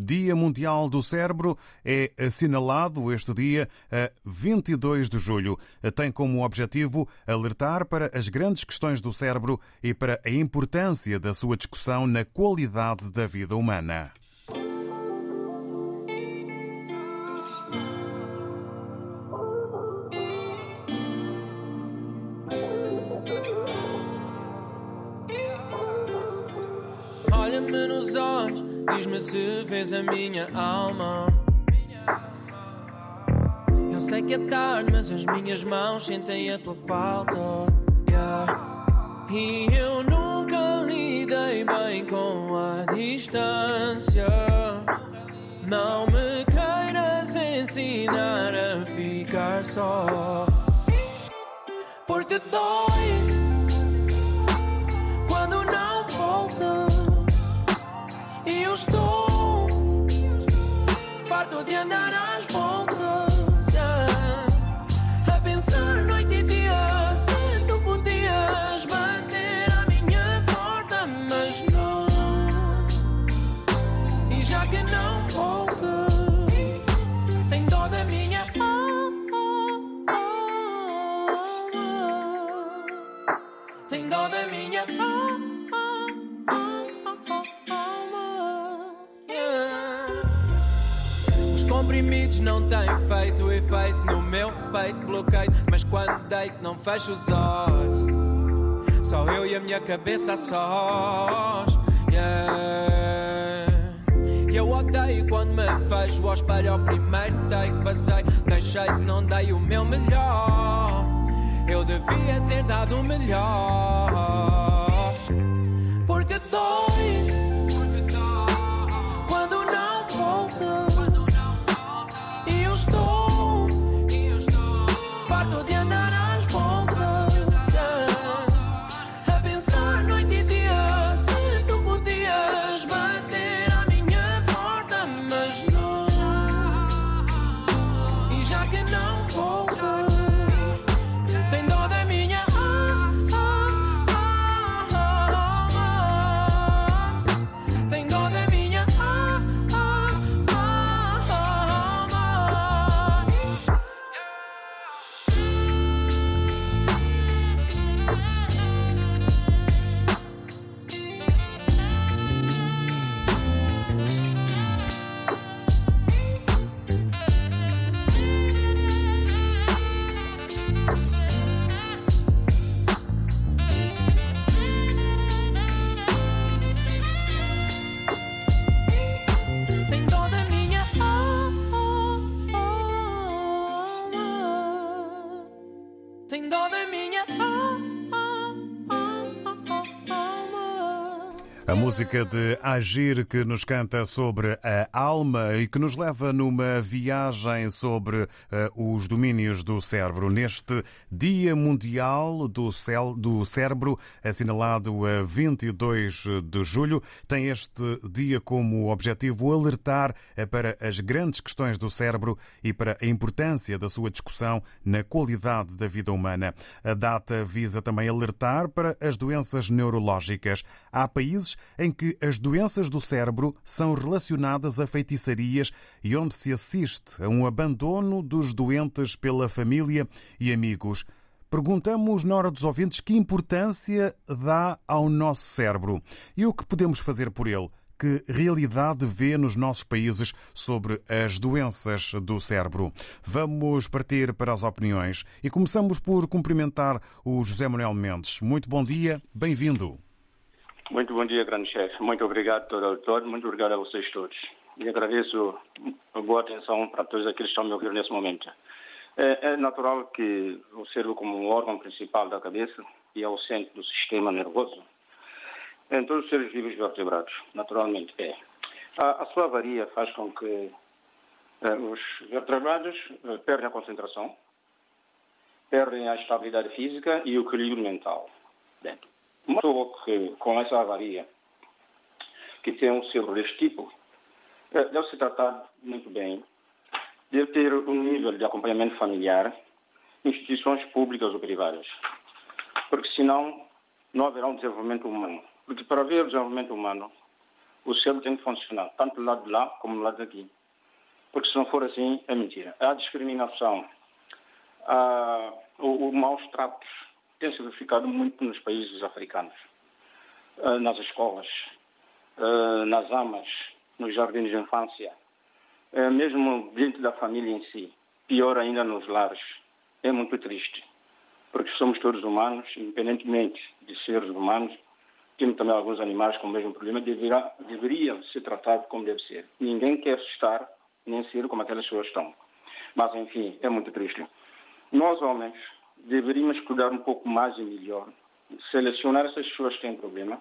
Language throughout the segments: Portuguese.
Dia Mundial do Cérebro é assinalado este dia a 22 de julho. Tem como objetivo alertar para as grandes questões do cérebro e para a importância da sua discussão na qualidade da vida humana. Olha-me nos olhos, diz-me se vês a minha alma. Eu sei que é tarde, mas as minhas mãos sentem a tua falta. Yeah. E eu nunca lidei bem com a distância. Não me queiras ensinar a ficar só. Porque dói peito, bloqueio. Mas quando deito, não fecho os olhos. Só eu e a minha cabeça a sós. Yeah. Eu odeio quando me vejo ao espelho ao primeiro take Basei, deixei, não dei o meu melhor Eu devia ter dado o melhor música de Agir que nos canta sobre a alma e que nos leva numa viagem sobre eh, os domínios do cérebro. Neste Dia Mundial do, Cel do Cérebro, assinalado a 22 de julho, tem este dia como objetivo alertar eh, para as grandes questões do cérebro e para a importância da sua discussão na qualidade da vida humana. A data visa também alertar para as doenças neurológicas. Há países em que as doenças do cérebro são relacionadas a feitiçarias e onde se assiste a um abandono dos doentes pela família e amigos. Perguntamos na hora dos ouvintes que importância dá ao nosso cérebro e o que podemos fazer por ele. Que realidade vê nos nossos países sobre as doenças do cérebro? Vamos partir para as opiniões e começamos por cumprimentar o José Manuel Mendes. Muito bom dia, bem-vindo. Muito bom dia, grande chefe. Muito obrigado, doutor. Muito obrigado a vocês todos. E agradeço a boa atenção para todos aqueles que estão me ouvindo nesse momento. É, é natural que o cérebro, como um órgão principal da cabeça e é o centro do sistema nervoso, em todos os seres vivos vertebrados, naturalmente é. A, a sua avaria faz com que eh, os vertebrados eh, perdem a concentração, perdem a estabilidade física e o equilíbrio mental. Bem, uma pessoa que, com essa avaria, que tem um cérebro deste tipo, eh, deve se tratar muito bem, deve ter um nível de acompanhamento familiar, instituições públicas ou privadas, porque senão não haverá um desenvolvimento humano. Porque para haver desenvolvimento humano, o cérebro tem que funcionar, tanto do lado de lá como do lado daqui. Porque se não for assim, é mentira. A discriminação, a, o, o maus tratos tem se verificado muito nos países africanos, uh, nas escolas, uh, nas amas, nos jardins de infância, uh, mesmo dentro da família em si, pior ainda nos lares. É muito triste, porque somos todos humanos, independentemente de seres humanos, temos também alguns animais com o mesmo problema, deverá, deveriam ser tratados como deve ser. Ninguém quer estar nem ser como aquelas pessoas estão. Mas, enfim, é muito triste. Nós, homens, deveríamos cuidar um pouco mais e melhor, selecionar essas pessoas que têm problema,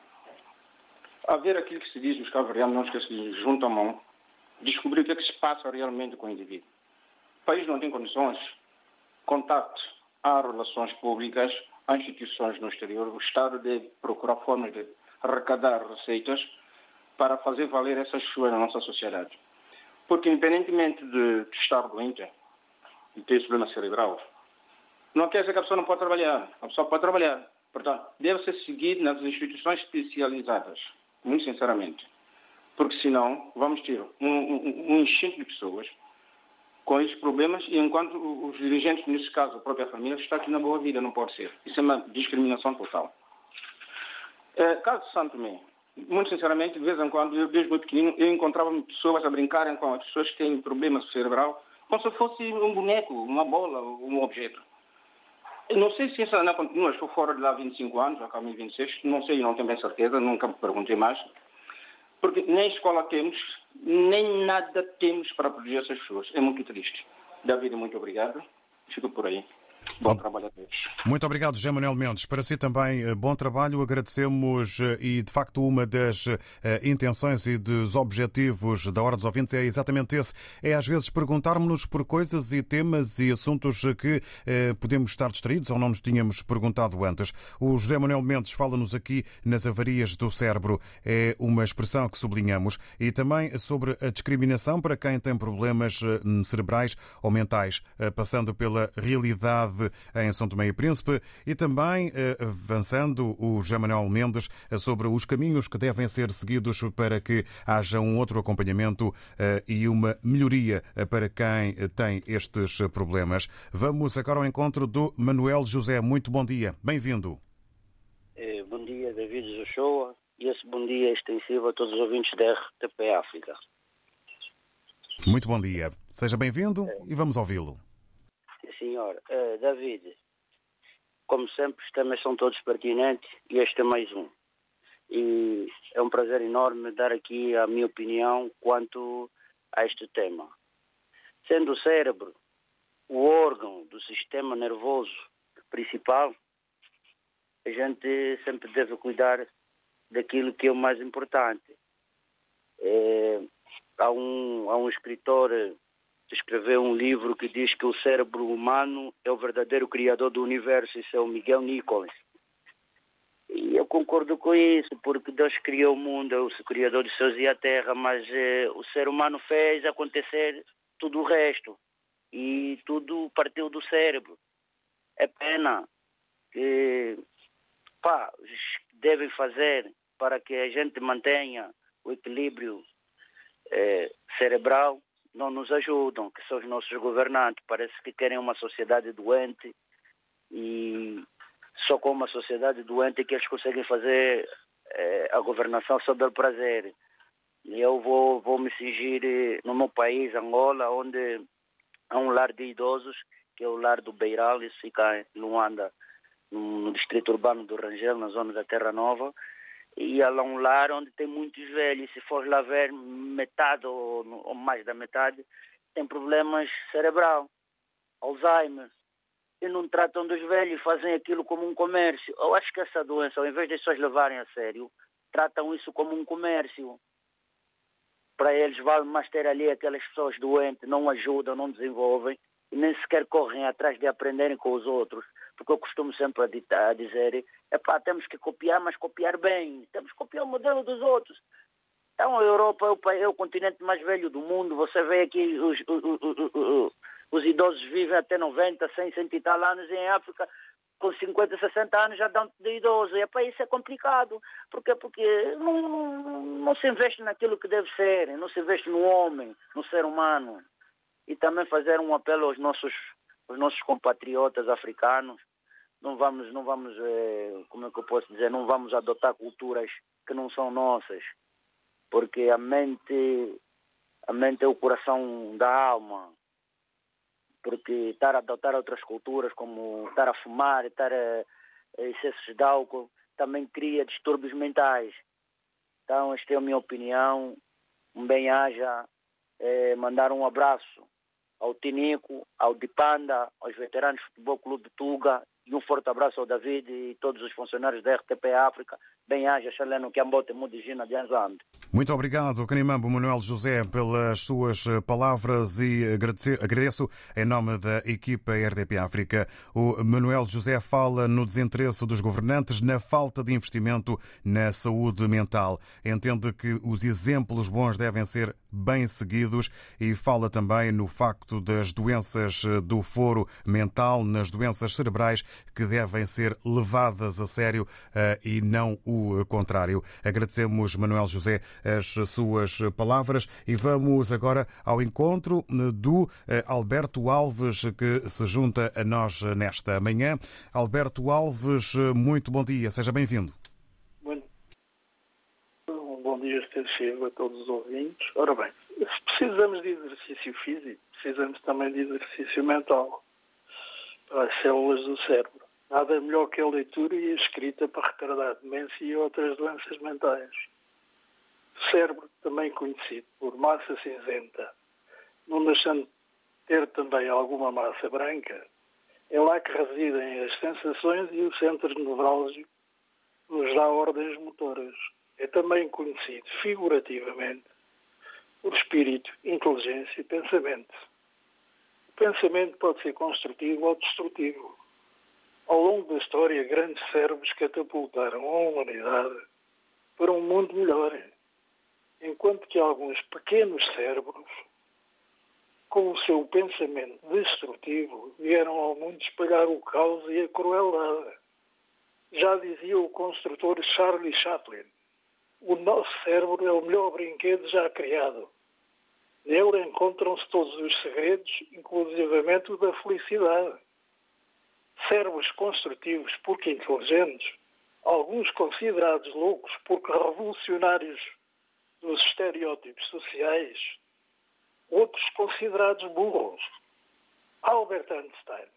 haver aquilo que se diz nos cabo-verdianos, que se juntam a mão, descobrir o que é que se passa realmente com o indivíduo. O país não tem condições, contacto há relações públicas, há instituições no exterior, o Estado deve procurar formas de arrecadar receitas para fazer valer essas pessoas na nossa sociedade. Porque, independentemente de, de estar doente e ter problema cerebral, não quer dizer que a pessoa não pode trabalhar. A pessoa pode trabalhar. Portanto, deve ser seguido nas instituições especializadas, muito sinceramente. Porque senão vamos ter um, um, um enchente de pessoas com esses problemas e enquanto os dirigentes, nesse caso a própria família, está aqui na boa vida, não pode ser. Isso é uma discriminação total. É, caso de Santo Tomé, muito sinceramente, de vez em quando, eu desde muito pequenino, eu encontrava pessoas a brincarem com as pessoas que têm problema cerebral, como se fosse um boneco, uma bola, um objeto. Não sei se essa ainda continua, estou fora de lá há 25 anos, já cá 26, não sei, não tenho bem certeza, nunca me perguntei mais. Porque nem escola temos, nem nada temos para proteger essas pessoas. É muito triste. David, muito obrigado. Fico por aí. Bom trabalho a todos. Muito obrigado, José Manuel Mendes. Para si também, eh, bom trabalho. Agradecemos eh, e, de facto, uma das eh, intenções e dos objetivos da Hora dos Ouvintes é exatamente esse. É, às vezes, perguntarmos-nos por coisas e temas e assuntos que podemos estar distraídos ou não nos tínhamos perguntado antes. O José Manuel Mendes fala-nos aqui nas avarias do cérebro. É uma expressão que sublinhamos. E também sobre a discriminação para quem tem problemas cerebrais ou mentais, passando pela realidade em São Tomé e Príncipe e também eh, avançando o José Manuel Mendes eh, sobre os caminhos que devem ser seguidos para que haja um outro acompanhamento eh, e uma melhoria para quem tem estes problemas. Vamos agora ao encontro do Manuel José. Muito bom dia. Bem-vindo. Bom dia, David Joshua, e esse bom dia é extensivo a todos os ouvintes da RTP África. Muito bom dia. Seja bem-vindo e vamos ouvi-lo senhor. Uh, David, como sempre, os temas são todos pertinentes e este é mais um. E é um prazer enorme dar aqui a minha opinião quanto a este tema. Sendo o cérebro o órgão do sistema nervoso principal, a gente sempre deve cuidar daquilo que é o mais importante. É, há, um, há um escritor escreveu um livro que diz que o cérebro humano é o verdadeiro criador do universo, isso é o Miguel Nichols. E eu concordo com isso, porque Deus criou o mundo, é o criador dos céus e a terra, mas eh, o ser humano fez acontecer tudo o resto. E tudo partiu do cérebro. É pena que pá, devem fazer para que a gente mantenha o equilíbrio eh, cerebral não nos ajudam, que são os nossos governantes. Parece que querem uma sociedade doente e só com uma sociedade doente é que eles conseguem fazer eh, a governação só do prazer. E eu vou, vou me cingir eh, no meu país, Angola, onde há um lar de idosos, que é o lar do Beiral, isso fica em Luanda, no distrito urbano do Rangel, na zona da Terra Nova. E a um lar onde tem muitos velhos. Se for lá ver, metade ou, ou mais da metade tem problemas cerebral, Alzheimer. E não tratam dos velhos, fazem aquilo como um comércio. Eu acho que essa doença, ao invés de as pessoas levarem a sério, tratam isso como um comércio. Para eles vale mais ter ali aquelas pessoas doentes, não ajudam, não desenvolvem e nem sequer correm atrás de aprenderem com os outros. Porque eu costumo sempre a dizer, epá, temos que copiar, mas copiar bem. Temos que copiar o modelo dos outros. Então a Europa é o, é o continente mais velho do mundo. Você vê aqui os, os, os, os idosos vivem até 90, 100, 100 e tal anos. Em África com 50, 60 anos já dão de idoso. E para isso é complicado. Porque, porque não, não, não, se investe naquilo que deve ser, não se investe no homem, no ser humano. E também fazer um apelo aos nossos, aos nossos compatriotas africanos. Não vamos, não vamos, é, como é que eu posso dizer, não vamos adotar culturas que não são nossas. Porque a mente, a mente é o coração da alma porque estar a adotar outras culturas, como estar a fumar, estar a, a excessos de álcool, também cria distúrbios mentais. Então, esta é a minha opinião. Um bem-aja, é, mandar um abraço ao Tinico, ao Dipanda, aos veteranos do Futebol Clube de Tuga e um forte abraço ao David e todos os funcionários da RTP África. Bem-aja, Xaleno Kiambote Mudigina de Anzambe. Muito obrigado, Canimambo Manuel José, pelas suas palavras e agradeço em nome da equipa RDP África. O Manuel José fala no desinteresse dos governantes na falta de investimento na saúde mental. Entende que os exemplos bons devem ser bem seguidos e fala também no facto das doenças do foro mental, nas doenças cerebrais, que devem ser levadas a sério eh, e não o contrário. Agradecemos, Manuel José, as suas palavras e vamos agora ao encontro do eh, Alberto Alves, que se junta a nós nesta manhã. Alberto Alves, muito bom dia, seja bem-vindo. Bom dia extensivo a todos os ouvintes. Ora bem, se precisamos de exercício físico, precisamos também de exercício mental as células do cérebro. Nada melhor que a leitura e a escrita para retardar demência e outras doenças mentais. O cérebro, também conhecido por massa cinzenta, não deixando ter também alguma massa branca, é lá que residem as sensações e o centro neurálgico nos dá ordens motoras. É também conhecido figurativamente por espírito, inteligência e pensamento. Pensamento pode ser construtivo ou destrutivo. Ao longo da história, grandes cérebros catapultaram a humanidade para um mundo melhor, enquanto que alguns pequenos cérebros, com o seu pensamento destrutivo, vieram ao mundo espalhar o caos e a crueldade. Já dizia o construtor Charlie Chaplin, o nosso cérebro é o melhor brinquedo já criado. Nele encontram-se todos os segredos, inclusivamente o da felicidade cérebros construtivos porque inteligentes, alguns considerados loucos porque revolucionários dos estereótipos sociais, outros considerados burros. Albert Einstein,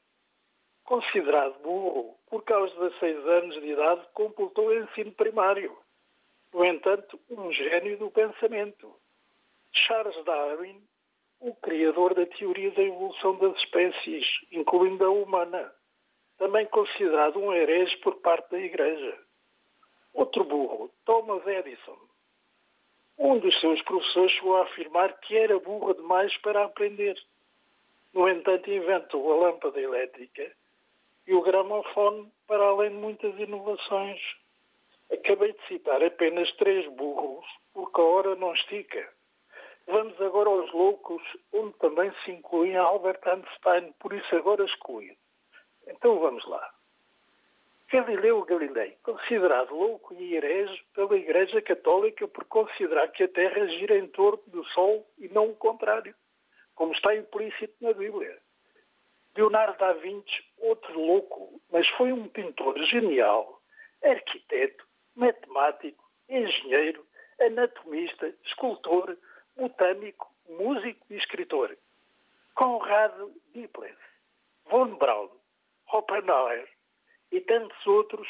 considerado burro porque aos 16 anos de idade completou o ensino primário. No entanto, um gênio do pensamento. Charles Darwin, o criador da teoria da evolução das espécies, incluindo a humana também considerado um herege por parte da Igreja. Outro burro, Thomas Edison. Um dos seus professores chegou a afirmar que era burro demais para aprender. No entanto, inventou a lâmpada elétrica e o gramofone, para além de muitas inovações. Acabei de citar apenas três burros, porque a hora não estica. Vamos agora aos loucos, onde também se inclui Albert Einstein, por isso agora excluído. Então vamos lá. Galileu Galilei, considerado louco e herege pela Igreja Católica por considerar que a Terra gira em torno do Sol e não o contrário, como está implícito na Bíblia. Leonardo da Vinci, outro louco, mas foi um pintor genial, arquiteto, matemático, engenheiro, anatomista, escultor, botânico, músico e escritor. Conrado Dipples, von Braun, Oppenheimer e tantos outros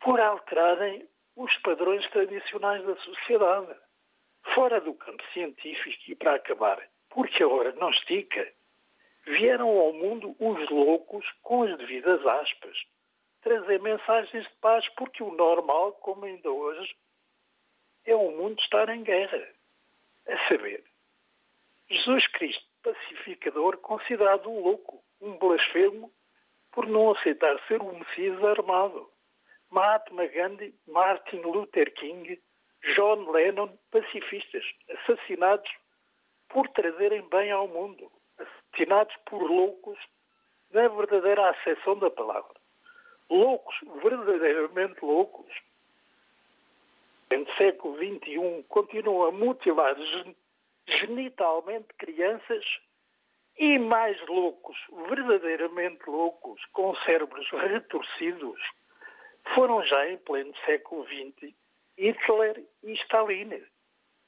por alterarem os padrões tradicionais da sociedade. Fora do campo científico e para acabar, porque a hora não estica, vieram ao mundo os loucos com as devidas aspas, trazer mensagens de paz, porque o normal, como ainda hoje, é o mundo estar em guerra. A saber, Jesus Cristo, pacificador, considerado um louco, um blasfemo, por não aceitar ser o Messias armado. Mahatma Gandhi, Martin Luther King, John Lennon, pacifistas, assassinados por trazerem bem ao mundo, assassinados por loucos, na verdadeira acessão da palavra. Loucos, verdadeiramente loucos, em século XXI, continuam a mutilar genitalmente crianças e mais loucos, verdadeiramente loucos, com cérebros retorcidos, foram já em pleno século XX Hitler e Stalin.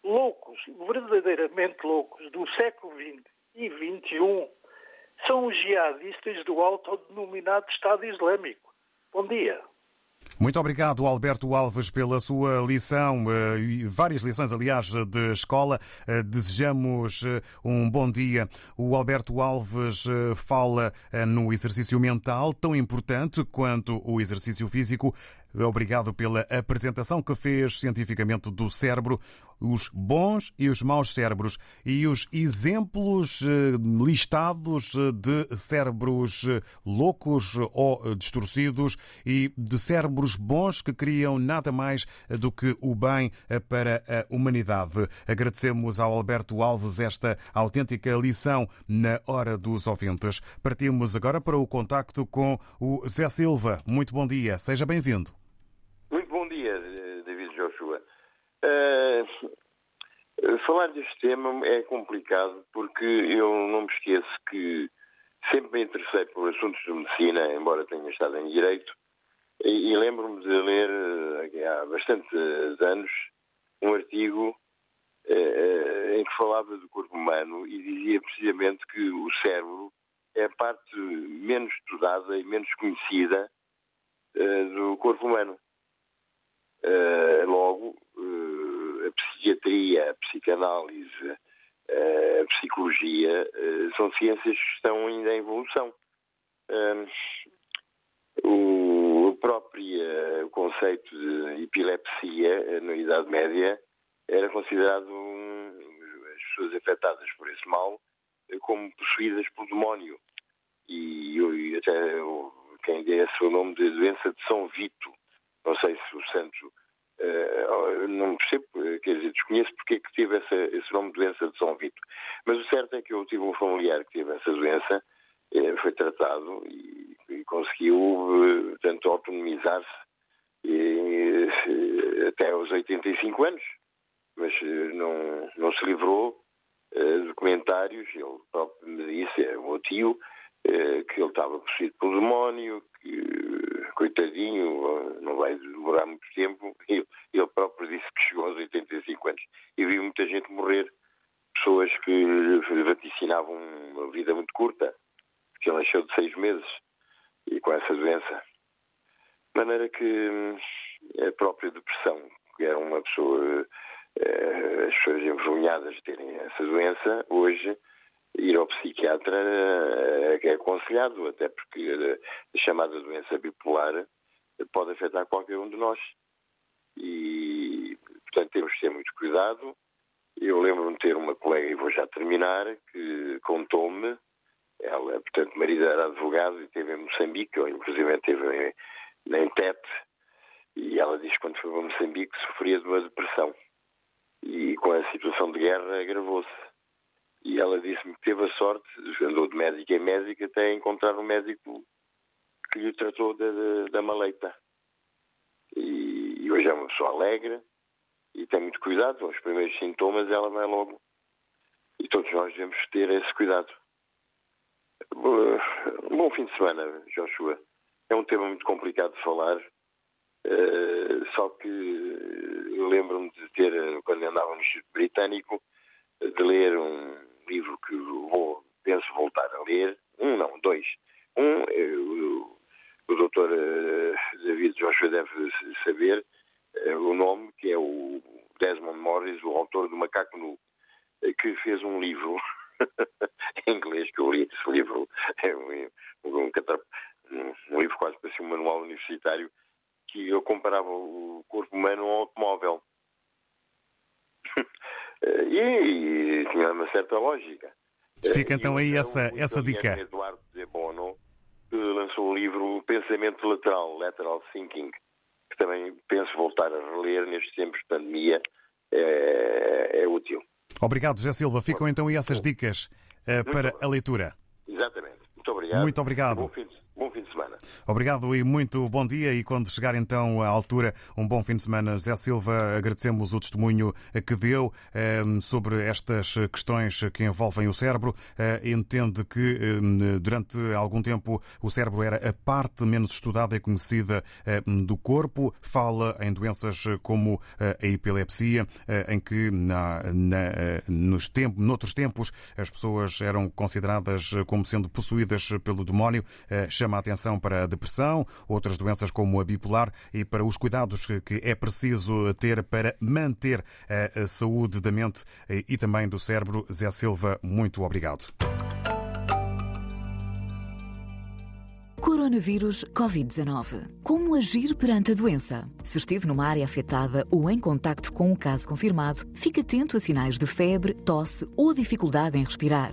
Loucos, verdadeiramente loucos, do século XX e XXI, são os jihadistas do autodenominado Estado Islâmico. Bom dia. Muito obrigado, Alberto Alves, pela sua lição, eh, várias lições, aliás, de escola. Eh, desejamos eh, um bom dia. O Alberto Alves fala no exercício mental, tão importante quanto o exercício físico. Obrigado pela apresentação que fez cientificamente do cérebro, os bons e os maus cérebros e os exemplos eh, listados eh, de cérebros eh, loucos ou distorcidos e de cérebros bons que criam nada mais do que o bem para a humanidade. Agradecemos ao Alberto Alves esta autêntica lição na hora dos ouvintes. Partimos agora para o contacto com o Zé Silva. Muito bom dia, seja bem-vindo. Uh, falar deste tema é complicado porque eu não me esqueço que sempre me interessei por assuntos de medicina, embora tenha estado em direito, e, e lembro-me de ler uh, há bastantes anos um artigo uh, em que falava do corpo humano e dizia precisamente que o cérebro é a parte menos estudada e menos conhecida do corpo humano. logo, psicanálise, a psicologia eh, são ciências que estão ainda em evolução. O próprio conceito de epilepsia eh, na Idade Média era considerado as pessoas afetadas por esse mal eh, como possuídas por demónio. E, e até quem dê esse o nome de doença de São Vito. Não sei se o santo Uh, não percebo, eh, quer dizer, desconheço porque é que tive essa, esse nome de doença de São Vito. Mas o certo é que eu tive um familiar que teve essa doença, uh, foi tratado e, e conseguiu, uh, tanto autonomizar-se até aos 85 anos, mas não, não se livrou de comentários. Ele próprio me disse, é o meu tio, que ele estava possuído pelo demónio, que coitadinho, não vai demorar muito tempo. Ele, ele próprio disse que chegou aos 85 anos e viu muita gente morrer. Pessoas que vaticinavam uma vida muito curta, que ele nasceu de seis meses e com essa doença. De maneira que hum, a própria depressão, que era uma pessoa, eh, as pessoas envergonhadas de terem essa doença, hoje ir ao psiquiatra eh, é aconselhado, até porque a chamada doença bipolar pode afetar qualquer um de nós. E, portanto, temos que ter muito cuidado. Eu lembro-me de ter uma colega, e vou já terminar, que contou-me, ela, portanto, marido era advogado e esteve em Moçambique, ou inclusive esteve em, em Tete, e ela diz que quando foi para Moçambique sofria de uma depressão. E com a situação de guerra agravou-se e ela disse-me que teve a sorte, andou de médico em médico até encontrar um médico que lhe tratou da, da maleita. E, e, hoje é uma pessoa alegre e tem muito cuidado. Os primeiros sintomas ela vai logo. E todos nós devemos ter esse cuidado. Bom fim de semana, Joshua. É um tema muito complicado de falar. Uh, só que lembro-me de ter, quando Instituto Britânico, de ler um, livro que vou, penso voltar a ler, um não, dois. Um, eh, o, o doutor eh, David Joshua deve saber eh, o nome, que é o Desmond Morris, o autor do Macaco Nu, que fez um livro em inglês que eu li esse livro, é um, um, um livro quase para ser um manual universitário, que eu comparava o corpo humano a um automóvel. e, e, tinha uma certa lógica. Fica então aí essa, essa dica. Eduardo de Bono que lançou o livro Pensamento Lateral, Lateral Thinking, que também penso voltar a reler nestes tempos de pandemia, é, é útil. Obrigado, José Silva. Ficam então aí essas dicas uh, para a leitura. Exatamente. Muito obrigado. Muito obrigado. Bom fim de semana. Obrigado e muito bom dia. E quando chegar então à altura, um bom fim de semana. José Silva, agradecemos o testemunho que deu eh, sobre estas questões que envolvem o cérebro. Eh, entende que eh, durante algum tempo o cérebro era a parte menos estudada e conhecida do corpo. Fala em doenças como a epilepsia, em que na, na, nos tempos, noutros tempos as pessoas eram consideradas como sendo possuídas pelo demónio chama a atenção para a depressão, outras doenças como a bipolar e para os cuidados que é preciso ter para manter a saúde da mente e também do cérebro. Zé Silva, muito obrigado. Coronavírus Covid-19. Como agir perante a doença? Se esteve numa área afetada ou em contacto com um caso confirmado, fique atento a sinais de febre, tosse ou dificuldade em respirar.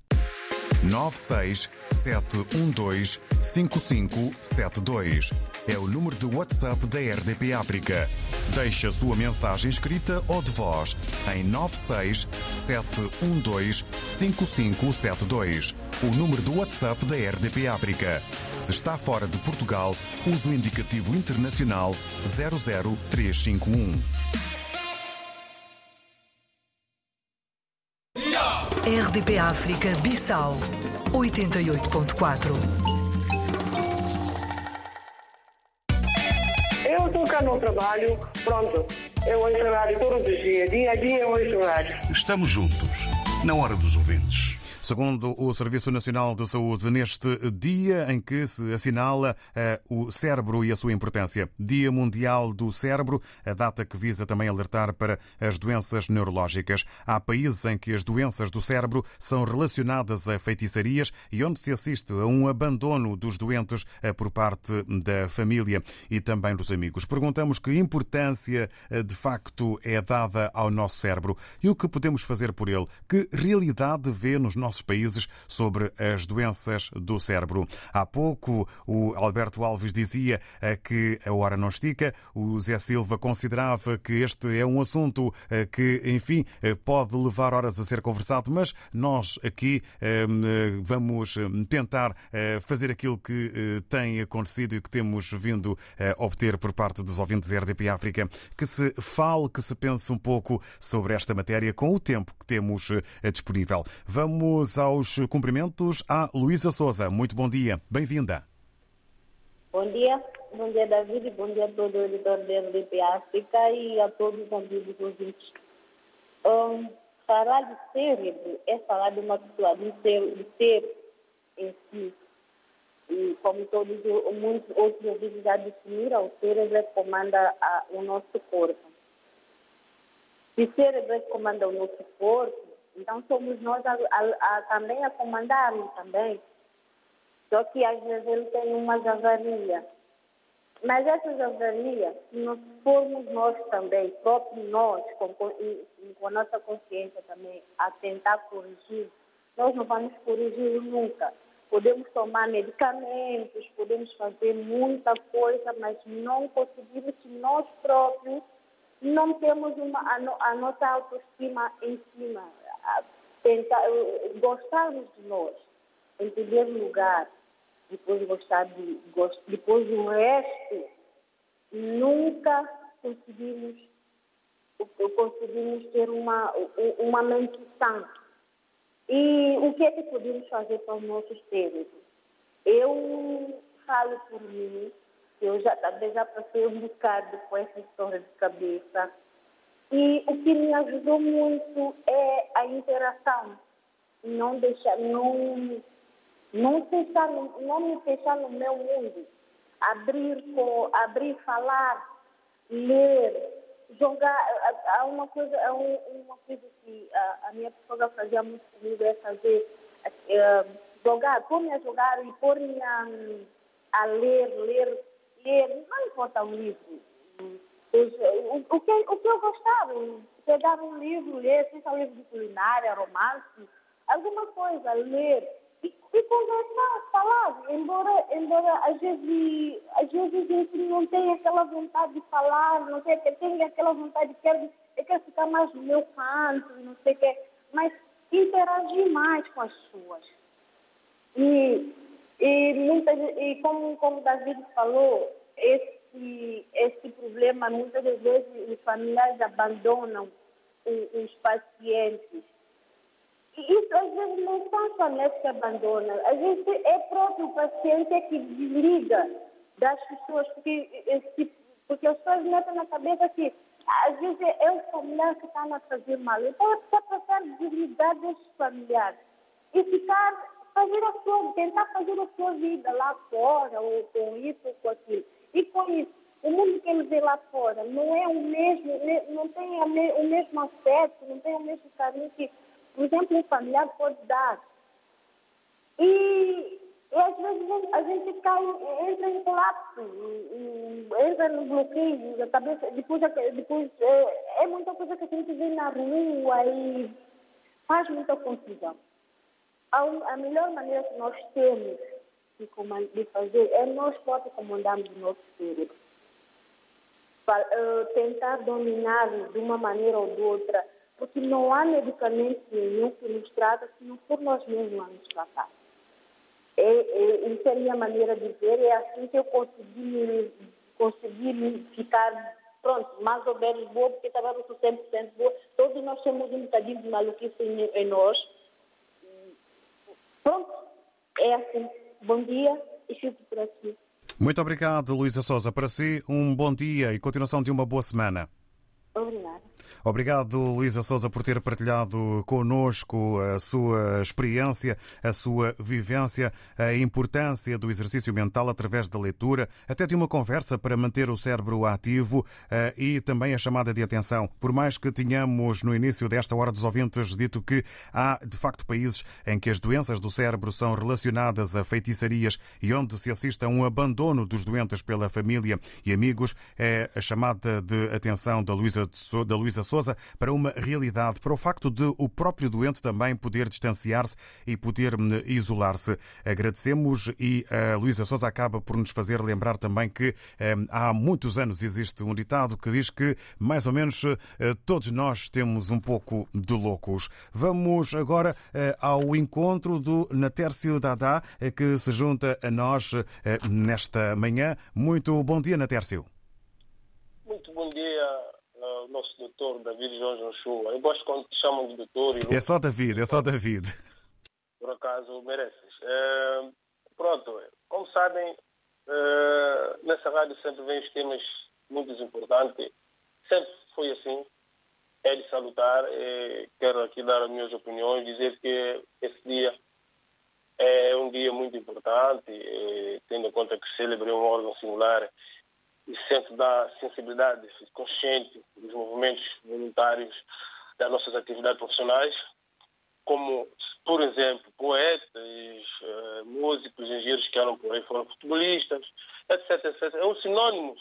967125572 é o número de WhatsApp da RDP África. Deixe a sua mensagem escrita ou de voz em 967125572. O número do WhatsApp da RDP África. Se está fora de Portugal, use o indicativo internacional 00351. RDP África Bissau 88.4 Eu estou cá no trabalho, pronto. Eu ouço rádio todos os dias, dia a dia eu ouço rádio. Estamos juntos, na hora dos ouvintes. Segundo o Serviço Nacional de Saúde, neste dia em que se assinala uh, o cérebro e a sua importância. Dia Mundial do Cérebro, a data que visa também alertar para as doenças neurológicas. Há países em que as doenças do cérebro são relacionadas a feitiçarias e onde se assiste a um abandono dos doentes uh, por parte da família e também dos amigos. Perguntamos que importância uh, de facto é dada ao nosso cérebro e o que podemos fazer por ele. Que realidade vê nos nossos nossos países sobre as doenças do cérebro. Há pouco o Alberto Alves dizia eh, que a hora não estica, o Zé Silva considerava que este é um assunto eh, que, enfim, eh, pode levar horas a ser conversado, mas nós aqui vamos tentar fazer aquilo que tem acontecido e que temos vindo a obter por parte dos ouvintes RDP África, que se fale, que se pense um pouco sobre esta matéria com o tempo que temos disponível. Vamos Vamos aos cumprimentos à Luísa Souza. Muito bom dia. Bem-vinda. Bom dia. Bom dia, David. Bom dia a todo o editor da RDP África e a todos os amigos ouvintes. Um, falar de cérebro é falar de uma pessoa, de ser, de ser em si. E como todos muitos outros ouvintes já definiram, o cérebro comanda a, o nosso corpo. Se o cérebro comanda o nosso corpo, então somos nós a, a, a, também a comandar-lo também. Só que às vezes ele tem uma avaria. Mas essas avarias, se não formos nós também, próprios nós, com, com, com a nossa consciência também, a tentar corrigir, nós não vamos corrigir nunca. Podemos tomar medicamentos, podemos fazer muita coisa, mas não conseguimos se nós próprios não temos uma, a, a nossa autoestima em cima tentar, gostarmos de nós, em primeiro lugar, depois gostar de, depois do resto, nunca conseguimos, conseguimos ter uma, uma mente sã. E o que é que podemos fazer para os nossos cérebros? Eu falo por mim, eu já já passei um bocado com essa história de cabeça. E o que me ajudou muito é a interação. Não deixar, não, não, fechar, não me fechar no meu mundo. Abrir, abrir, falar, ler, jogar. Há uma coisa, há uma coisa que a, a minha pessoa fazia muito comigo é fazer é, jogar, pôr-me a jogar e pôr-me a, a ler, ler, ler, não importa o livro o, o, que, o que eu gostava, pegar um livro, ler, seja um livro de culinária, romance, alguma coisa, ler e, e conversar, falar, embora, embora às vezes, às vezes a gente não tenha aquela vontade de falar, não sei, tem aquela vontade de quer, eu quero ficar mais no meu canto, não sei o que, mas interagir mais com as pessoas. E, e, muitas, e como, como o David falou, esse esse, esse problema, muitas das vezes os familiares abandonam os, pacientes. E isso às vezes não são familiares que abandonam, às vezes é próprio o paciente que desliga das pessoas, porque, esse, porque as pessoas metem na cabeça que às vezes é o familiar que está a fazer mal. Então é para passar desligar desses familiares e ficar, fazer a sua, tentar fazer a sua vida lá fora, ou com isso ou com aquilo. E com isso, o mundo que ele vê lá fora não é o mesmo, não tem o mesmo aspecto, não tem o mesmo carinho que, por exemplo, um familiar pode dar. E, e às vezes a gente cai, entra em colapso, entra no bloqueio da cabeça, depois, depois é, é muita coisa que a gente vê na rua e faz muita confusão. A, a melhor maneira que nós temos de fazer é nós próprios comandarmos o nosso cérebro. Para, uh, tentar dominar de uma maneira ou de outra, porque não há medicamento nenhum que nos trata se não for nós mesmos a nos tratar. É, é, isso é a minha maneira de ver, é assim que eu consegui, consegui ficar, pronto, mais ou menos boa, porque estava não sou 100% boa. Todos nós temos um bocadinho de maluquice em, em nós. Pronto, é assim. Bom dia e fico por aqui. Muito obrigado, Luísa Souza. Para si, um bom dia e continuação de uma boa semana. Obrigado, Luísa Souza, por ter partilhado connosco a sua experiência, a sua vivência, a importância do exercício mental através da leitura, até de uma conversa para manter o cérebro ativo eh, e também a chamada de atenção. Por mais que tenhamos no início desta hora dos ouvintes dito que há de facto países em que as doenças do cérebro são relacionadas a feitiçarias e onde se assiste a um abandono dos doentes pela família e amigos, é a chamada de atenção da Luísa Luísa Souza para uma realidade, para o facto de o próprio doente também poder distanciar-se e poder hum, isolar-se. Agradecemos e a Luísa Souza acaba por nos fazer lembrar também que hum, há muitos anos existe um ditado que diz que mais ou menos eh, todos nós temos um pouco de loucos. Vamos agora eh, ao encontro do Natércio Dadá, eh, que se junta a nós nesta manhã. Muito bom dia, Natércio. Muito bom dia, nosso doutor David Jorge Ochoa. Eu gosto quando te chamam de doutor. E... É só David, é só David. Por acaso mereces. É, pronto, como sabem, é, nessa rádio sempre vem os temas muito importantes. Sempre foi assim. É de salutar. É, quero aqui dar as minhas opiniões, dizer que esse dia é um dia muito importante, tendo em conta que celebrei um órgão singular e da sensibilidade consciente dos movimentos voluntários das nossas atividades profissionais, como, por exemplo, poetas, uh, músicos, engenheiros que eram por aí, foram futebolistas, etc, etc. É um sinônimo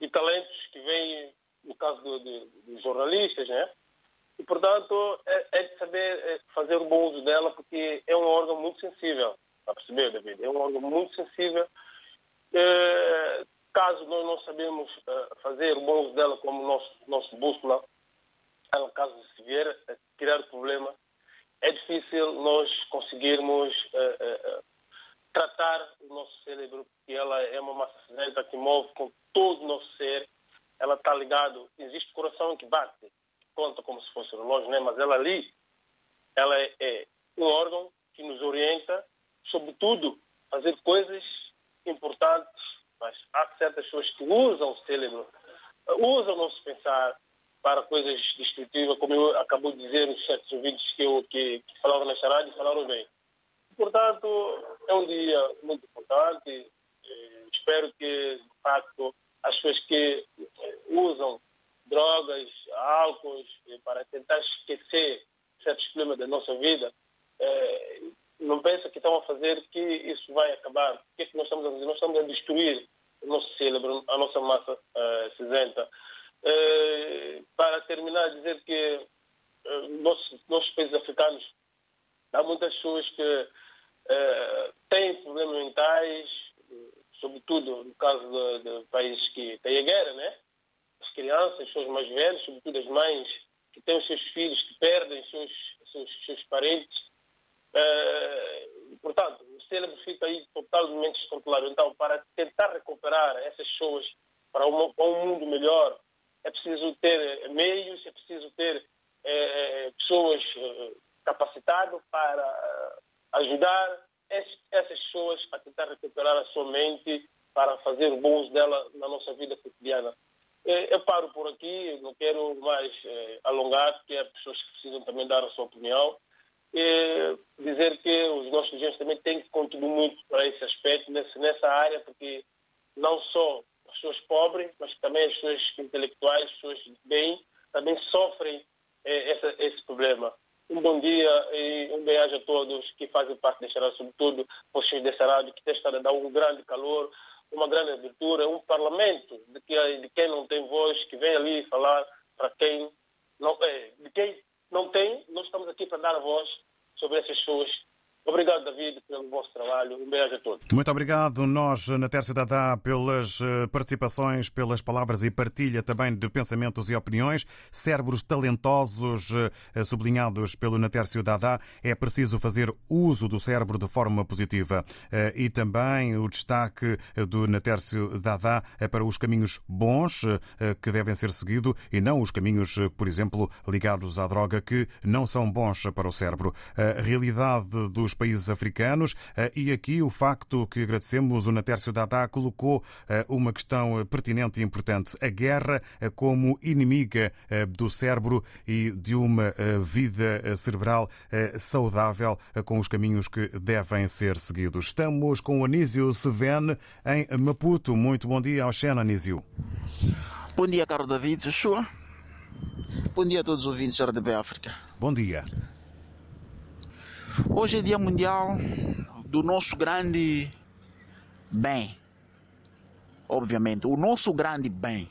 de talentos que vem, no caso dos do, jornalistas, né? E, portanto, é, é de saber é, fazer o bom uso dela, porque é um órgão muito sensível, a perceber, David? É um órgão muito sensível. É, Caso nós não sabemos uh, fazer bom uso dela como nosso, nosso bússola, ela, caso se vier a criar problema, é difícil nós conseguirmos uh, uh, tratar o nosso cérebro, porque ela é uma massa cinzenta que move com todo o nosso ser, ela está ligada, existe coração que bate, conta como se fosse relógio, né? mas ela ali, ela é, é um órgão que nos orienta, sobretudo, a fazer coisas importantes, mas há certas pessoas que usam o cérebro, usam o nosso pensar para coisas destrutivas, como eu acabo de dizer, os certos ouvintes que, eu, que, que falaram nesta rádio falaram bem. Portanto, é um dia muito importante. Espero que, de facto, as pessoas que usam drogas, álcool, para tentar esquecer certos problemas da nossa vida, eh, não pensam que estão a fazer que isso vai acabar. O que é que nós estamos a fazer? Nós estamos a destruir o nosso cérebro, a nossa massa uh, cinzenta. Uh, para terminar, dizer que uh, nossos, nossos países africanos há muitas pessoas que uh, têm problemas mentais, sobretudo no caso de, de países que têm a guerra, né? As crianças, as pessoas mais velhas, sobretudo as mães que têm os seus filhos que perdem seus, seus, seus parentes Uh, portanto, o cérebro fica aí totalmente descontrolado. Então, para tentar recuperar essas pessoas para para um mundo melhor, é preciso ter meios, é preciso ter eh, pessoas eh, capacitadas para ajudar essas pessoas a tentar recuperar a sua mente para fazer uso dela na nossa vida cotidiana. Eu paro por aqui, não quero mais alongar, porque há pessoas precisam também dar a sua opinião é dizer que os nossos dirigentes também têm que contribuir muito para esse aspecto, nessa área, porque não só as pessoas pobres, mas também as pessoas intelectuais, as pessoas de bem, também sofrem é, essa, esse problema. Um bom dia e um bem-aja a todos que fazem parte desta rádio, sobretudo vocês dessa rádio, que tem estado a dar um grande calor, uma grande abertura, um parlamento de, que, de quem não tem voz, que vem ali falar para quem não, é, de quem não tem, nós estamos aqui para dar voz sobre essas pessoas Obrigado, David, pelo vosso trabalho. Um beijo a todos. Muito obrigado. Nós, na Terça Dada, pelas eh, participações, pelas palavras e partilha também de pensamentos e opiniões. Cérebros talentosos, eh, sublinhados pelo Natércio Dada. É preciso fazer uso do cérebro de forma positiva. Eh, e também o destaque do Natércio Dada para os caminhos bons que devem ser seguidos e não os caminhos, por exemplo, ligados à droga, que não são bons para o cérebro. A realidade dos dos países africanos. Eh, e aqui o facto que agradecemos, o Natércio Dada colocou eh, uma questão pertinente e importante. A guerra eh, como inimiga do cérebro e de uma vida cerebral saudável com os caminhos que devem ser seguidos. Estamos com o Anísio Seven em Maputo. Muito bom dia ao Xena, Anísio. Bom dia, Carlos David. Joshua. Bom dia a todos os ouvintes da RDB África. Bom dia. Hoje é Dia Mundial do nosso grande bem. Obviamente, o nosso grande bem.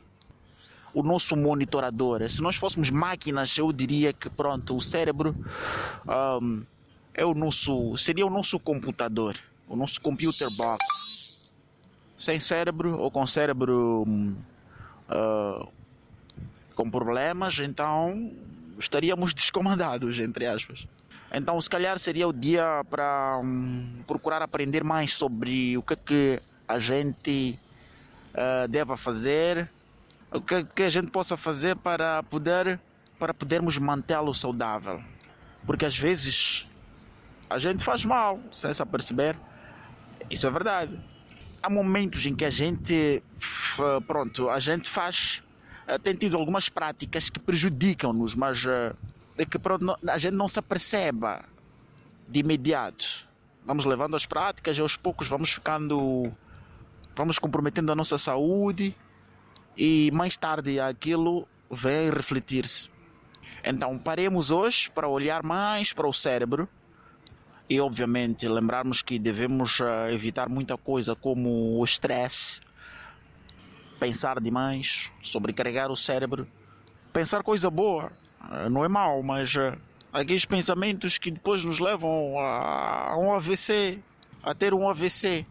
O nosso monitorador. Se nós fôssemos máquinas, eu diria que pronto, o cérebro um, é o nosso, seria o nosso computador, o nosso computer box. Sem cérebro ou com cérebro uh, com problemas, então estaríamos descomandados, entre aspas. Então, se calhar seria o dia para um, procurar aprender mais sobre o que, é que a gente uh, deve fazer, o que, é que a gente possa fazer para poder para podermos mantê-lo saudável. Porque às vezes a gente faz mal sem se aperceber. Isso é verdade. Há momentos em que a gente, pronto, a gente faz, eh, tem tido algumas práticas que prejudicam-nos, mas uh, é que a gente não se aperceba de imediato. Vamos levando as práticas e aos poucos vamos ficando, vamos comprometendo a nossa saúde e mais tarde aquilo vem refletir-se. Então paremos hoje para olhar mais para o cérebro e obviamente lembrarmos que devemos eh, evitar muita coisa como o estresse, pensar demais, sobrecarregar o cérebro, pensar coisa boa, não é mau, mas uh, aqueles pensamentos que depois nos levam a, a, um AVC, a ter um AVC.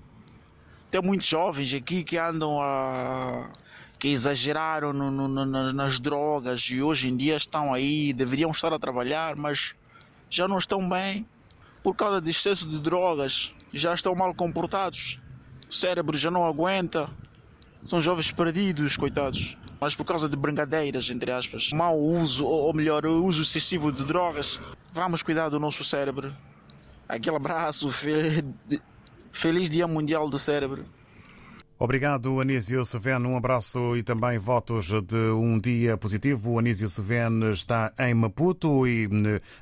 Tem muitos jovens aqui que andam a. que exageraram no, no, no, nas drogas e hoje em dia estão aí, deveriam estar a trabalhar, mas já não estão bem por causa de excesso de drogas, já estão mal comportados, o cérebro já não aguenta, são jovens perdidos, coitados mas por causa de brincadeiras, entre aspas, mau uso, ou melhor, uso excessivo de drogas, vamos cuidar do nosso cérebro. Aquele abraço, feliz Dia Mundial do Cérebro. Obrigado, Anísio Seveno. Um abraço e também votos de um dia positivo. O Anísio Seveno está em Maputo e,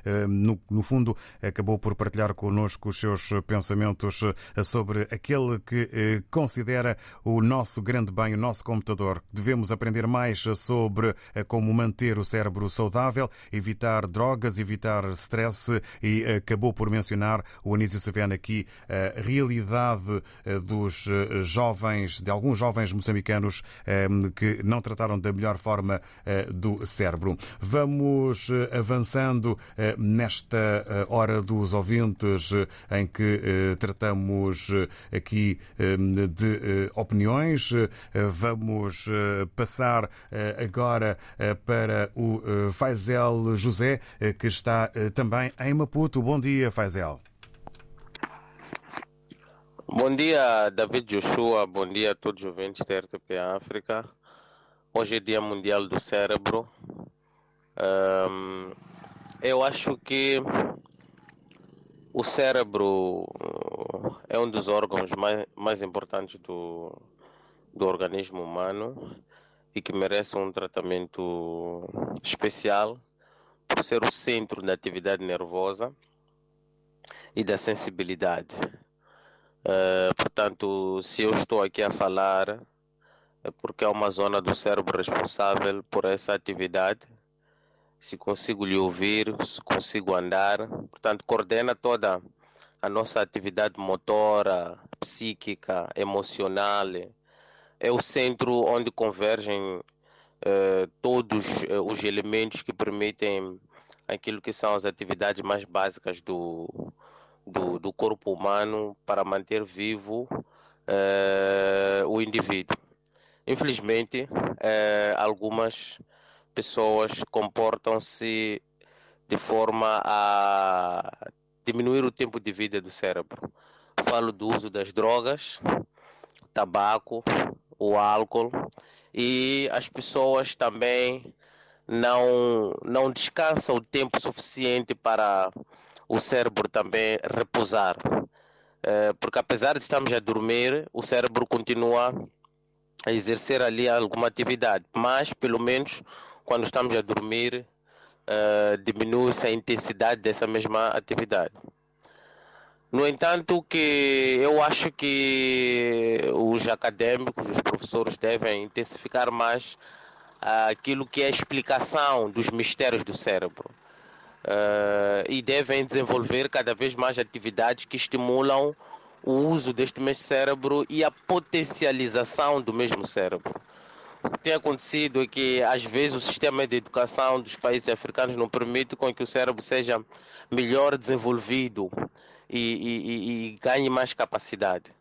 eh, no, no, fundo, acabou por partilhar connosco os seus pensamentos sobre aquele que eh, considera o nosso grande bem, o nosso computador. Devemos aprender mais sobre eh, como manter o cérebro saudável, evitar drogas, evitar stress e acabou por mencionar o Anísio Seveno aqui a realidade dos jovens de alguns jovens moçambicanos eh, que não trataram da melhor forma eh, do cérebro. Vamos eh, avançando nesta hora dos ouvintes em que tratamos aqui de opiniões. Vamos passar agora para o Faisel José, que está também em Maputo. Bom dia, Faisel. Bom dia, David Joshua. Bom dia a todos os ouvintes da RTP África. Hoje é Dia Mundial do Cérebro. Um, eu acho que o cérebro é um dos órgãos mais, mais importantes do, do organismo humano e que merece um tratamento especial por ser o centro da atividade nervosa e da sensibilidade. Uh, portanto, se eu estou aqui a falar, é porque é uma zona do cérebro responsável por essa atividade. Se consigo lhe ouvir, se consigo andar, portanto, coordena toda a nossa atividade motora, psíquica, emocional. É o centro onde convergem uh, todos uh, os elementos que permitem aquilo que são as atividades mais básicas do, do, do corpo humano para manter vivo eh, o indivíduo. Infelizmente, eh, algumas pessoas comportam-se de forma a diminuir o tempo de vida do cérebro. Falo do uso das drogas, tabaco, o álcool e as pessoas também não não descansam o tempo suficiente para o cérebro também repousar. É, porque apesar de estarmos a dormir, o cérebro continua a exercer ali alguma atividade, mas pelo menos quando estamos a dormir, é, diminui-se a intensidade dessa mesma atividade. No entanto, que eu acho que os acadêmicos, os professores devem intensificar mais aquilo que é a explicação dos mistérios do cérebro uh, e devem desenvolver cada vez mais atividades que estimulam o uso deste mesmo cérebro e a potencialização do mesmo cérebro. O que tem acontecido é que às vezes o sistema de educação dos países africanos não permite com que o cérebro seja melhor desenvolvido e, e, e ganhe mais capacidade.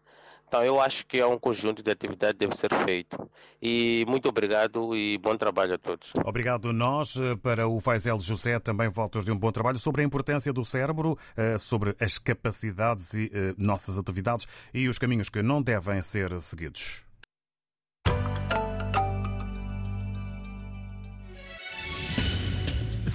Então, eu acho que é um conjunto de atividades que deve ser feito. E muito obrigado e bom trabalho a todos. Obrigado nós. Eh, para o Faisel José, também votos de um bom trabalho sobre a importância do cérebro, eh, sobre as capacidades e eh, nossas atividades e os caminhos que não devem ser seguidos.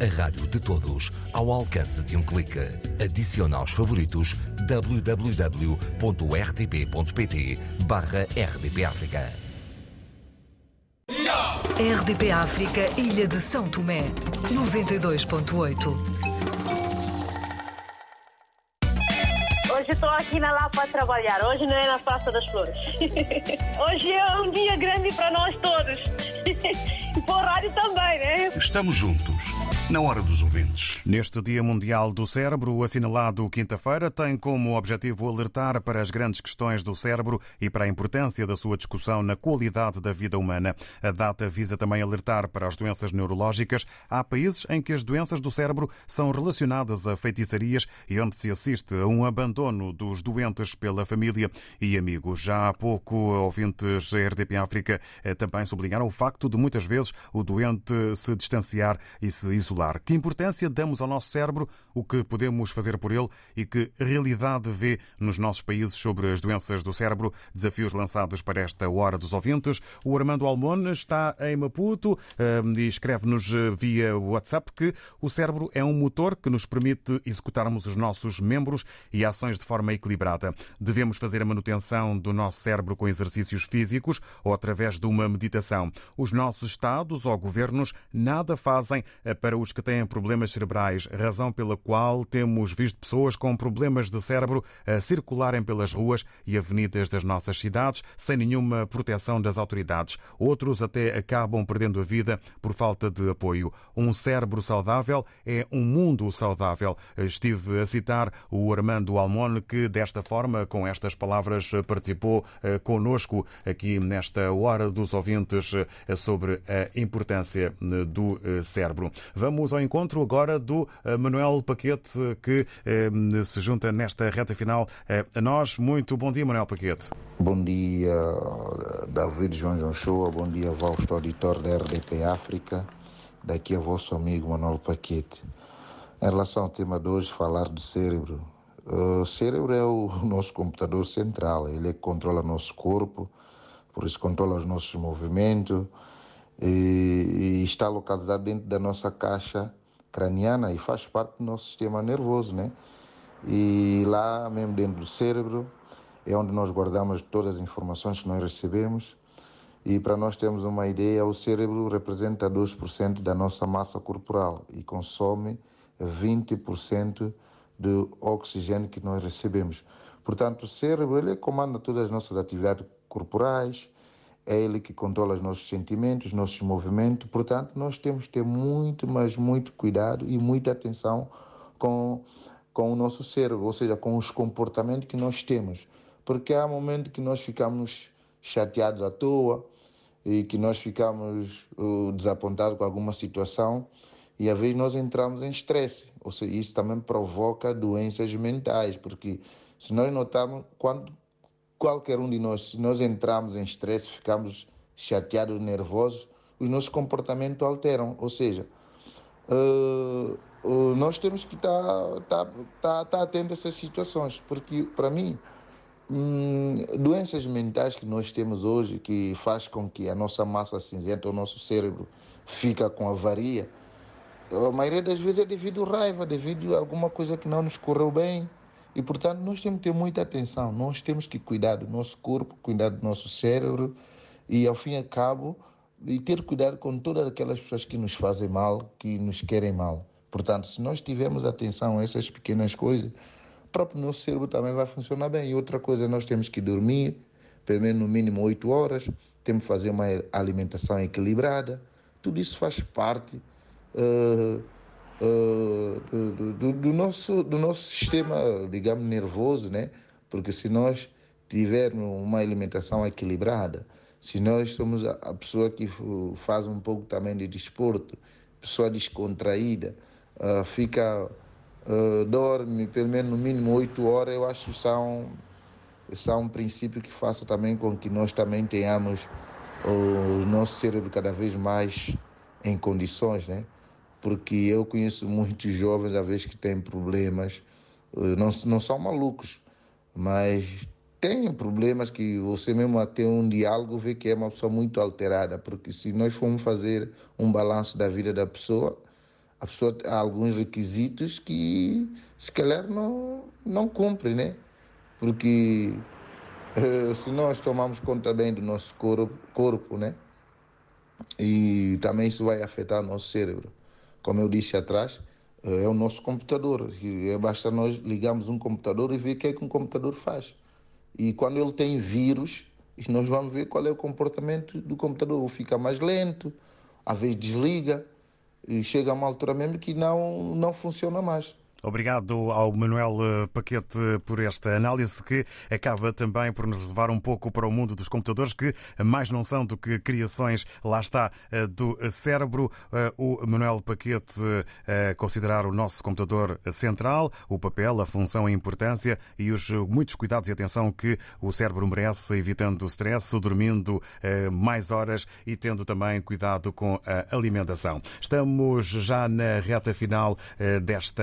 A rádio de todos, ao alcance de um clique. Adicione aos favoritos www.rtp.pt barra RDP África. RDP África, Ilha de São Tomé, 92.8. Hoje estou aqui na Lapa a trabalhar, hoje não é na Praça das Flores. Hoje é um dia grande para nós todos. E para o rádio também, né? Estamos juntos na hora dos ouvintes. Neste Dia Mundial do Cérebro, assinalado quinta-feira, tem como objetivo alertar para as grandes questões do cérebro e para a importância da sua discussão na qualidade da vida humana. A data visa também alertar para as doenças neurológicas. Há países em que as doenças do cérebro são relacionadas a feitiçarias e onde se assiste a um abandono dos doentes pela família e amigos. Já há pouco, ouvintes da RDP África eh, também sublinharam o facto de muitas vezes o doente se distanciar e se isolar Que importância damos ao nosso cérebro, o que podemos fazer por ele e que realidade vê nos nossos países sobre as doenças do cérebro? Desafios lançados para esta Hora dos Ouvintes. O Armando Almon está em Maputo e escreve-nos via WhatsApp que o cérebro é um motor que nos permite executarmos os nossos membros e ações de forma equilibrada. Devemos fazer a manutenção do nosso cérebro com exercícios físicos ou através de uma meditação. Os nossos Estados ou governos nada fazem eh, para os que têm problemas cerebrais, razão pela qual temos visto pessoas com problemas de cérebro a circularem pelas ruas e avenidas das nossas cidades sem nenhuma proteção das autoridades. Outros até acabam perdendo a vida por falta de apoio. Um cérebro saudável é um mundo saudável. Estive a citar o Armando Almone, que desta forma, com estas palavras, participou eh, conosco aqui nesta Hora dos Ouvintes eh, sobre a importância eh, do cérebro. Vamos ao encontro agora do Manuel Paquete, que se junta nesta reta final a nós. Muito bom dia, Manuel Paquete. Bom dia, David João João. Bom dia, vosso auditor da RDP África. Daqui a vosso amigo Manuel Paquete. Em relação ao tema de hoje, falar do cérebro. O cérebro é o nosso computador central, ele é controla nosso corpo, por isso controla os nossos movimentos e, e está localizado dentro da nossa caixa craniana e faz parte do nosso sistema nervoso, né? E lá mesmo dentro do cérebro é onde nós guardamos todas as informações que nós recebemos. E para nós termos uma ideia, o cérebro representa 2% da nossa massa corporal e consome 20% de oxigênio que nós recebemos. Portanto, o cérebro ele comanda todas as nossas atividades corporais, é ele que controla os nossos sentimentos, os nossos movimentos. Portanto, nós temos que ter muito, mas muito cuidado e muita atenção com, com o nosso cérebro, ou seja, com os comportamentos que nós temos. Porque há momentos que nós ficamos chateados à toa e que nós ficamos uh, desapontados com alguma situação e às vezes nós entramos em estresse. Ou seja, isso também provoca doenças mentais, porque se nós notarmos, quando qualquer um de nós, se nós entramos em estresse, ficamos chateados, nervosos, os nossos comportamentos alteram. Ou seja, uh, uh, nós temos que estar tá, tá, tá, tá atentos a essas situações, porque para mim, hum, doenças mentais que nós temos hoje, que faz com que a nossa massa cinzenta, o nosso cérebro, fica com avaria, a maioria das vezes é devido à raiva, devido a alguma coisa que não nos correu bem. E, portanto, nós temos que ter muita atenção. Nós temos que cuidar do nosso corpo, cuidar do nosso cérebro e, ao fim e ao cabo, e ter cuidado com todas aquelas pessoas que nos fazem mal, que nos querem mal. Portanto, se nós tivermos atenção a essas pequenas coisas, o próprio nosso cérebro também vai funcionar bem. E outra coisa, nós temos que dormir, pelo menos no mínimo 8 horas, temos que fazer uma alimentação equilibrada. Tudo isso faz parte uh, uh, do, do, do, nosso, do nosso sistema, digamos, nervoso, né? Porque se nós tivermos uma alimentação equilibrada, se nós somos a pessoa que faz um pouco também de desporto, pessoa descontraída, uh, fica, uh, dorme pelo menos no mínimo oito horas, eu acho que são, são um princípio que faça também com que nós também tenhamos o nosso cérebro cada vez mais em condições, né? Porque eu conheço muitos jovens, às vezes, que têm problemas, eh, não, não são malucos, mas têm problemas que você mesmo até um diálogo vê que é uma pessoa muito alterada, porque se nós formos fazer um balanço da vida da pessoa, a pessoa há alguns requisitos que se calhar não, não cumpre, né? Porque eh, se nós tomamos conta bem do nosso corpo, corpo, né? E também isso vai afetar o nosso cérebro como eu disse atrás, eh, é o nosso computador. É basta nós ligarmos um computador e ver o que é que um computador faz. E quando ele tem vírus, nós vamos ver qual é o comportamento do computador. Ou fica mais lento, às vezes desliga, e chega a uma altura mesmo que não, não funciona mais. Obrigado ao Manuel eh, Paquete por esta análise que acaba também por nos levar um pouco para o mundo dos computadores, que mais não são do que criações, lá está, eh, do cérebro. Eh, o Manuel Paquete a considerar o nosso computador central, o papel, a função, a importância e os muitos cuidados e atenção que o cérebro merece, evitando o stress, dormindo mais horas e tendo também cuidado com a alimentação. Estamos já na reta final desta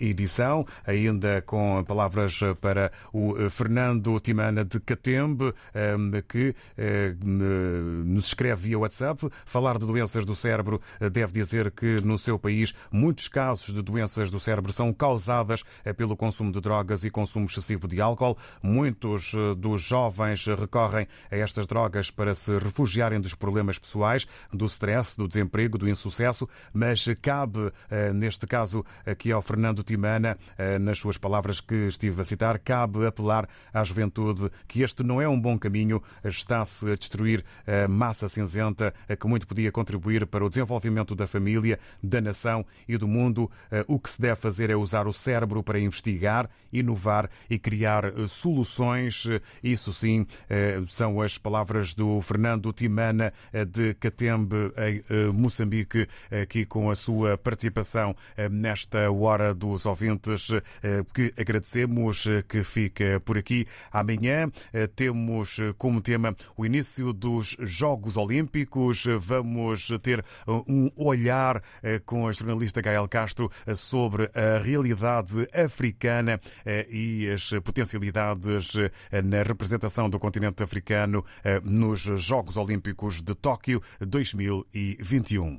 edição, ainda com palavras para o eh, Fernando Timana de Catembe, ehm, que eh, nos escreve via WhatsApp. Falar de doenças do cérebro eh, deve dizer que no seu país muitos casos de doenças do cérebro são causadas pelo consumo de drogas e consumo excessivo de álcool. Muitos dos jovens recorrem a estas drogas para se refugiarem dos problemas pessoais, do stress, do desemprego, do insucesso, mas cabe, neste caso, aqui ao Fernando Timana, eh, nas suas palavras que estive a citar, cabe apelar à juventude que este não é um bom caminho, está-se a destruir a massa cinzenta que muito podia contribuir para o desenvolvimento da família, da nação e do mundo. Eh, o que se deve fazer é usar o cérebro para investigar, inovar e criar eh, soluções. Isso sim são as palavras do Fernando Timana de Catembe, em Moçambique, aqui com a sua participação nesta Hora dos Ouvintes ouvintes eh, que agradecemos eh, que fica por aqui. Amanhã eh, temos como tema o início dos Jogos Olímpicos. Vamos ter um olhar com a jornalista Gael Castro sobre a realidade africana e as potencialidades na representação do continente africano nos Jogos Olímpicos de Tóquio 2021.